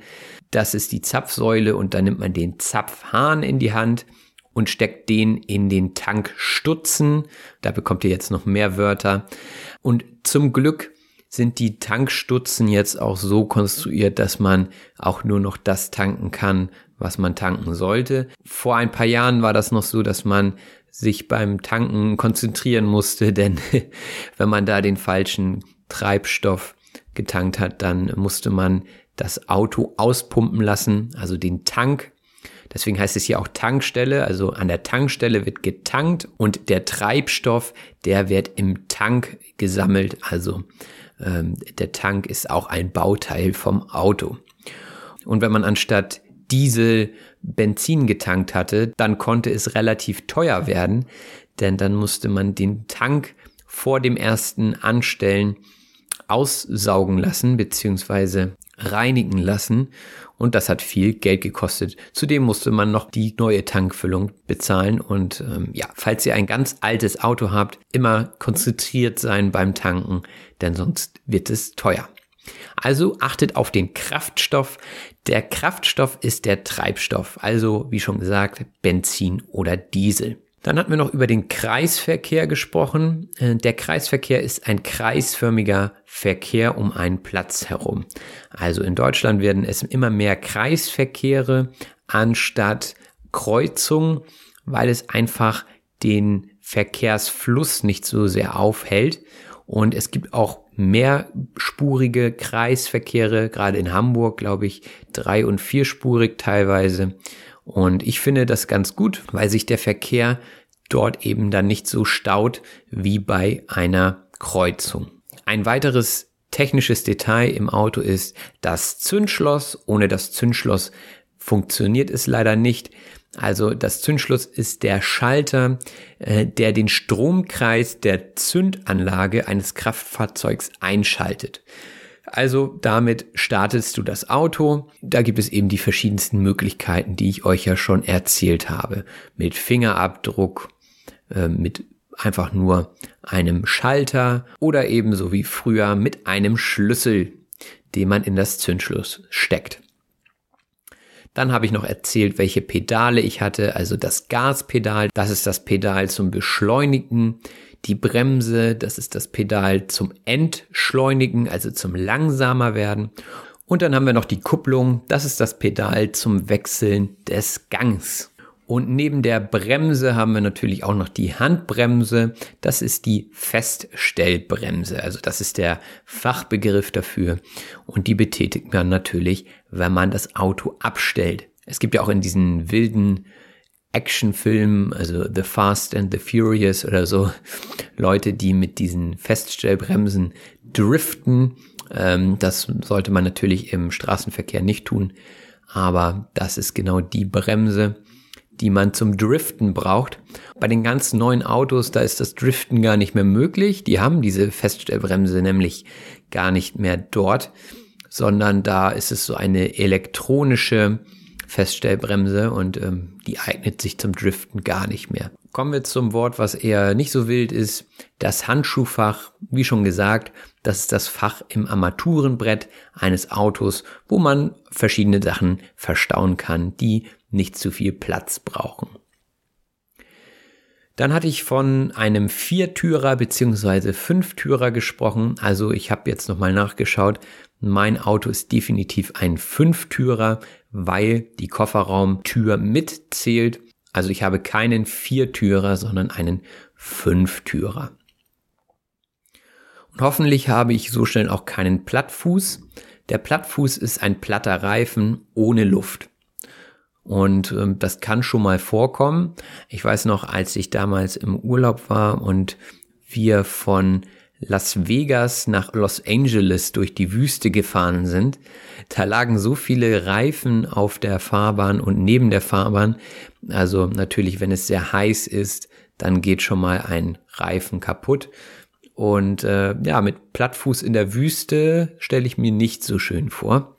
Das ist die Zapfsäule und dann nimmt man den Zapfhahn in die Hand und steckt den in den Tankstutzen. Da bekommt ihr jetzt noch mehr Wörter. Und zum Glück sind die Tankstutzen jetzt auch so konstruiert, dass man auch nur noch das tanken kann, was man tanken sollte. Vor ein paar Jahren war das noch so, dass man sich beim Tanken konzentrieren musste, (laughs) denn wenn man da den falschen Treibstoff getankt hat, dann musste man das Auto auspumpen lassen, also den Tank. Deswegen heißt es hier auch Tankstelle. Also an der Tankstelle wird getankt und der Treibstoff, der wird im Tank gesammelt. Also ähm, der Tank ist auch ein Bauteil vom Auto. Und wenn man anstatt Diesel Benzin getankt hatte, dann konnte es relativ teuer werden, denn dann musste man den Tank vor dem ersten Anstellen aussaugen lassen, beziehungsweise reinigen lassen und das hat viel Geld gekostet. Zudem musste man noch die neue Tankfüllung bezahlen und ähm, ja, falls ihr ein ganz altes Auto habt, immer konzentriert sein beim Tanken, denn sonst wird es teuer. Also achtet auf den Kraftstoff. Der Kraftstoff ist der Treibstoff, also wie schon gesagt, Benzin oder Diesel. Dann hatten wir noch über den Kreisverkehr gesprochen. Äh, der Kreisverkehr ist ein kreisförmiger Verkehr um einen Platz herum. Also in Deutschland werden es immer mehr Kreisverkehre anstatt Kreuzungen, weil es einfach den Verkehrsfluss nicht so sehr aufhält. Und es gibt auch mehrspurige Kreisverkehre, gerade in Hamburg, glaube ich, drei- und vierspurig teilweise. Und ich finde das ganz gut, weil sich der Verkehr dort eben dann nicht so staut wie bei einer Kreuzung. Ein weiteres technisches Detail im Auto ist das Zündschloss. Ohne das Zündschloss funktioniert es leider nicht. Also das Zündschloss ist der Schalter, äh, der den Stromkreis der Zündanlage eines Kraftfahrzeugs einschaltet. Also damit startest du das Auto. Da gibt es eben die verschiedensten Möglichkeiten, die ich euch ja schon erzählt habe. Mit Fingerabdruck, äh, mit einfach nur einem Schalter oder ebenso wie früher mit einem Schlüssel, den man in das Zündschloss steckt. Dann habe ich noch erzählt, welche Pedale ich hatte. Also das Gaspedal, das ist das Pedal zum Beschleunigen. Die Bremse, das ist das Pedal zum Entschleunigen, also zum langsamer werden. Und dann haben wir noch die Kupplung, das ist das Pedal zum Wechseln des Gangs. Und neben der Bremse haben wir natürlich auch noch die Handbremse. Das ist die Feststellbremse. Also das ist der Fachbegriff dafür. Und die betätigt man natürlich, wenn man das Auto abstellt. Es gibt ja auch in diesen wilden Actionfilmen, also The Fast and the Furious oder so, Leute, die mit diesen Feststellbremsen driften. Ähm, das sollte man natürlich im Straßenverkehr nicht tun. Aber das ist genau die Bremse die man zum Driften braucht. Bei den ganz neuen Autos, da ist das Driften gar nicht mehr möglich. Die haben diese Feststellbremse nämlich gar nicht mehr dort, sondern da ist es so eine elektronische Feststellbremse und ähm, die eignet sich zum Driften gar nicht mehr. Kommen wir zum Wort, was eher nicht so wild ist. Das Handschuhfach, wie schon gesagt, das ist das Fach im Armaturenbrett eines Autos, wo man verschiedene Sachen verstauen kann, die nicht zu viel Platz brauchen. Dann hatte ich von einem Viertürer bzw. Fünftürer gesprochen. Also ich habe jetzt nochmal nachgeschaut. Mein Auto ist definitiv ein Fünftürer, weil die Kofferraumtür mitzählt. Also ich habe keinen Viertürer, sondern einen Fünftürer. Und hoffentlich habe ich so schnell auch keinen Plattfuß. Der Plattfuß ist ein platter Reifen ohne Luft. Und ähm, das kann schon mal vorkommen. Ich weiß noch, als ich damals im Urlaub war und wir von Las Vegas nach Los Angeles durch die Wüste gefahren sind, da lagen so viele Reifen auf der Fahrbahn und neben der Fahrbahn. Also natürlich, wenn es sehr heiß ist, dann geht schon mal ein Reifen kaputt. Und äh, ja, mit Plattfuß in der Wüste stelle ich mir nicht so schön vor.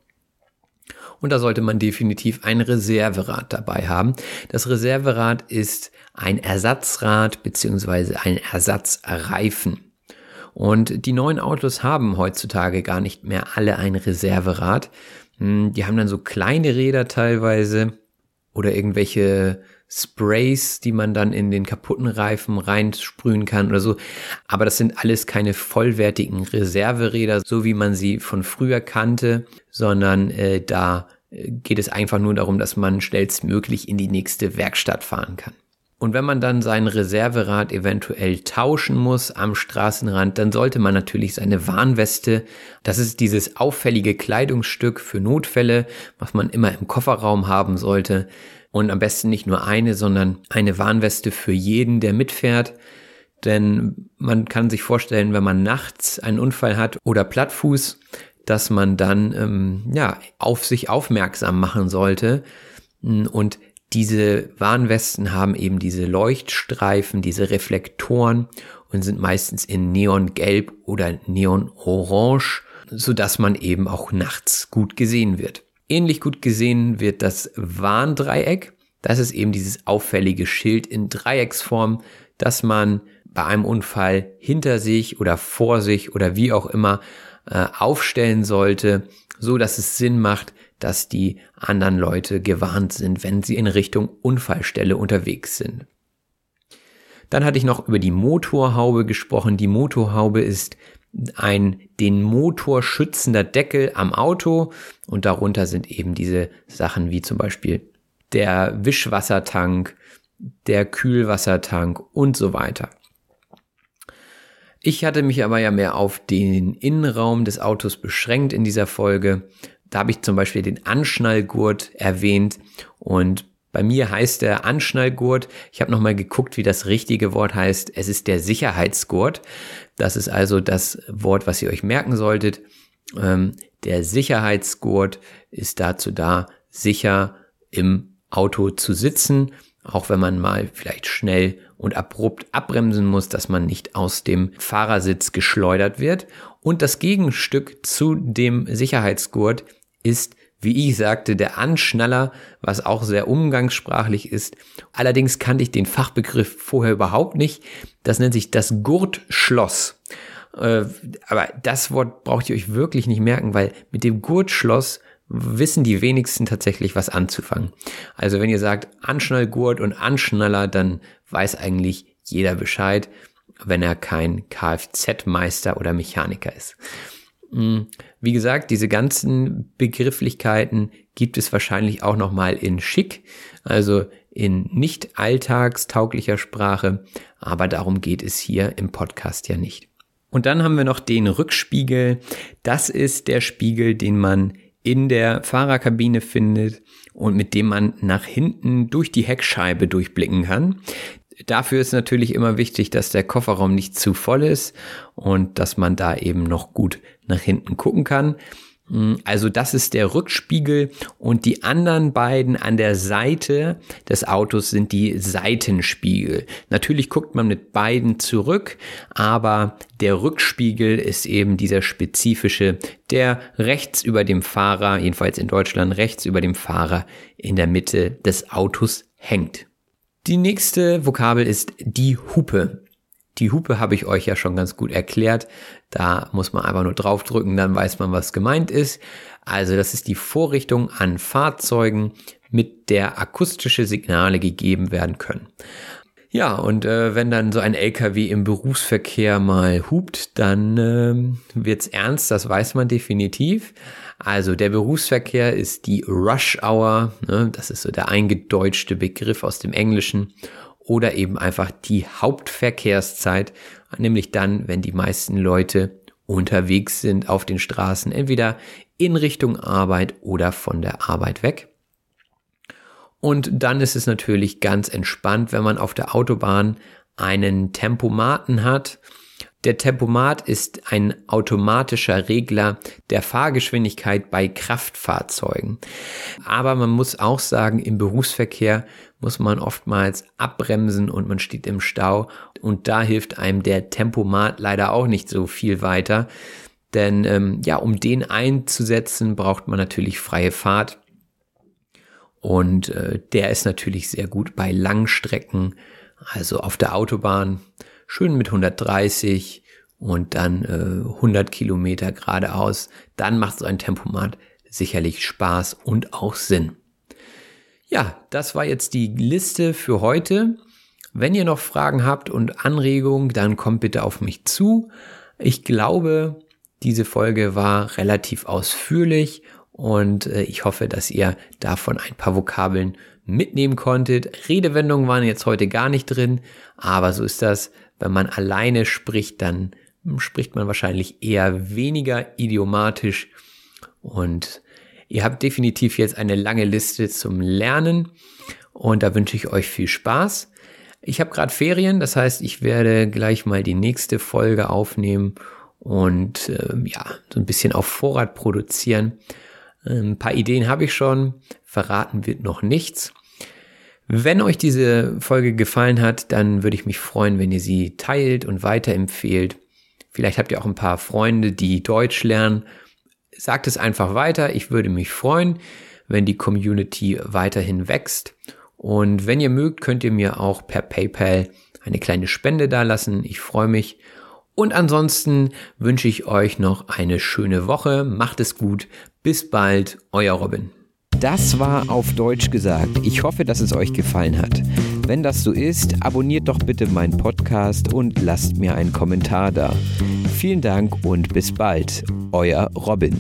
Und da sollte man definitiv ein Reserverad dabei haben. Das Reserverad ist ein Ersatzrad beziehungsweise ein Ersatzreifen. Und die neuen Autos haben heutzutage gar nicht mehr alle ein Reserverad. Hm, die haben dann so kleine Räder teilweise oder irgendwelche Sprays, die man dann in den kaputten Reifen reinsprühen kann oder so. Aber das sind alles keine vollwertigen Reserveräder, so wie man sie von früher kannte, sondern äh, da äh, geht es einfach nur darum, dass man schnellstmöglich in die nächste Werkstatt fahren kann. Und wenn man dann sein Reserverad eventuell tauschen muss am Straßenrand, dann sollte man natürlich seine Warnweste, das ist dieses auffällige Kleidungsstück für Notfälle, was man immer im Kofferraum haben sollte, und am besten nicht nur eine, sondern eine Warnweste für jeden, der mitfährt. Denn man kann sich vorstellen, wenn man nachts einen Unfall hat oder Plattfuß, dass man dann ähm, ja auf sich aufmerksam machen sollte. Und diese Warnwesten haben eben diese Leuchtstreifen, diese Reflektoren und sind meistens in Neongelb oder Neonorange, so dass man eben auch nachts gut gesehen wird. Ähnlich gut gesehen wird das Warndreieck. Das ist eben dieses auffällige Schild in Dreiecksform, das man bei einem Unfall hinter sich oder vor sich oder wie auch immer äh, aufstellen sollte, so dass es Sinn macht, dass die anderen Leute gewarnt sind, wenn sie in Richtung Unfallstelle unterwegs sind. Dann hatte ich noch über die Motorhaube gesprochen. Die Motorhaube ist ein den Motor schützender Deckel am Auto und darunter sind eben diese Sachen wie zum Beispiel der Wischwassertank, der Kühlwassertank und so weiter. Ich hatte mich aber ja mehr auf den Innenraum des Autos beschränkt in dieser Folge. Da habe ich zum Beispiel den Anschnallgurt erwähnt und Bei mir heißt der Anschnallgurt. Ich habe nochmal geguckt, wie das richtige Wort heißt. Es ist der Sicherheitsgurt. Das ist also das Wort, was ihr euch merken solltet. Ähm, der Sicherheitsgurt ist dazu da, sicher im Auto zu sitzen, auch wenn man mal vielleicht schnell und abrupt abbremsen muss, dass man nicht aus dem Fahrersitz geschleudert wird. Und das Gegenstück zu dem Sicherheitsgurt ist, wie ich sagte, der Anschnaller, was auch sehr umgangssprachlich ist. Allerdings kannte ich den Fachbegriff vorher überhaupt nicht. Das nennt sich das Gurtschloss. Äh, aber das Wort braucht ihr euch wirklich nicht merken, weil mit dem Gurtschloss wissen die wenigsten tatsächlich was anzufangen. Also wenn ihr sagt Anschnallgurt und Anschnaller, dann weiß eigentlich jeder Bescheid, wenn er kein Kfz-Meister oder Mechaniker ist. Hm, wie gesagt, diese ganzen Begrifflichkeiten gibt es wahrscheinlich auch noch mal in schick, also in nicht alltagstauglicher Sprache, aber darum geht es hier im Podcast ja nicht. Und dann haben wir noch den Rückspiegel. Das ist der Spiegel, den man in der Fahrerkabine findet und mit dem man nach hinten durch die Heckscheibe durchblicken kann. Dafür ist natürlich immer wichtig, dass der Kofferraum nicht zu voll ist und dass man da eben noch gut nach hinten gucken kann. Hm, also das ist der Rückspiegel und die anderen beiden an der Seite des Autos sind die Seitenspiegel. Natürlich guckt man mit beiden zurück, aber der Rückspiegel ist eben dieser spezifische, der rechts über dem Fahrer, jedenfalls in Deutschland rechts über dem Fahrer in der Mitte des Autos hängt. Die nächste Vokabel ist die Hupe. Die Hupe habe ich euch ja schon ganz gut erklärt. Da muss man einfach nur draufdrücken, dann weiß man, was gemeint ist. Also das ist die Vorrichtung an Fahrzeugen, mit der akustische Signale gegeben werden können. Ja, und äh, wenn dann so ein LKW im Berufsverkehr mal hupt, dann äh, wird's ernst, das weiß man definitiv. Also der Berufsverkehr ist die Rush Hour, ne, das ist so der eingedeutschte Begriff aus dem Englischen oder eben einfach die Hauptverkehrszeit, nämlich dann, wenn die meisten Leute unterwegs sind auf den Straßen, entweder in Richtung Arbeit oder von der Arbeit weg. Und dann ist es natürlich ganz entspannt, wenn man auf der Autobahn einen Tempomaten hat, der Tempomat ist ein automatischer Regler der Fahrgeschwindigkeit bei Kraftfahrzeugen. Aber man muss auch sagen, im Berufsverkehr muss man oftmals abbremsen und man steht im Stau. Und da hilft einem der Tempomat leider auch nicht so viel weiter. Denn ähm, ja, um den einzusetzen, braucht man natürlich freie Fahrt. Und äh, der ist natürlich sehr gut bei Langstrecken, also auf der Autobahn schön mit 130 und dann äh, 100 Kilometer geradeaus, dann macht so ein Tempomat sicherlich Spaß und auch Sinn. Ja, das war jetzt die Liste für heute. Wenn ihr noch Fragen habt und Anregungen, dann kommt bitte auf mich zu. Ich glaube, diese Folge war relativ ausführlich und äh, ich hoffe, dass ihr davon ein paar Vokabeln mitnehmen konntet. Redewendungen waren jetzt heute gar nicht drin, aber so ist das wenn man alleine spricht, dann spricht man wahrscheinlich eher weniger idiomatisch und ihr habt definitiv jetzt eine lange Liste zum Lernen und da wünsche ich euch viel Spaß. Ich habe gerade Ferien, das heißt, ich werde gleich mal die nächste Folge aufnehmen und äh, ja, so ein bisschen auf Vorrat produzieren. Ein paar Ideen habe ich schon, verraten wird noch nichts. Wenn euch diese Folge gefallen hat, dann würde ich mich freuen, wenn ihr sie teilt und weiterempfehlt. Vielleicht habt ihr auch ein paar Freunde, die Deutsch lernen. Sagt es einfach weiter. Ich würde mich freuen, wenn die Community weiterhin wächst. Und wenn ihr mögt, könnt ihr mir auch per PayPal eine kleine Spende dalassen. Ich freue mich. Und ansonsten wünsche ich euch noch eine schöne Woche. Macht es gut. Bis bald. Euer Robin. Das war auf Deutsch gesagt. Ich hoffe, dass es euch gefallen hat. Wenn das so ist, abonniert doch bitte meinen Podcast und lasst mir einen Kommentar da. Vielen Dank und bis bald. Euer Robin.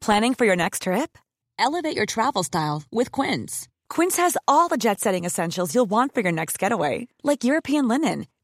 Planning for your next trip? Elevate your travel style with Quince. Quince has all the jet setting essentials you'll want for your next getaway, like European linen,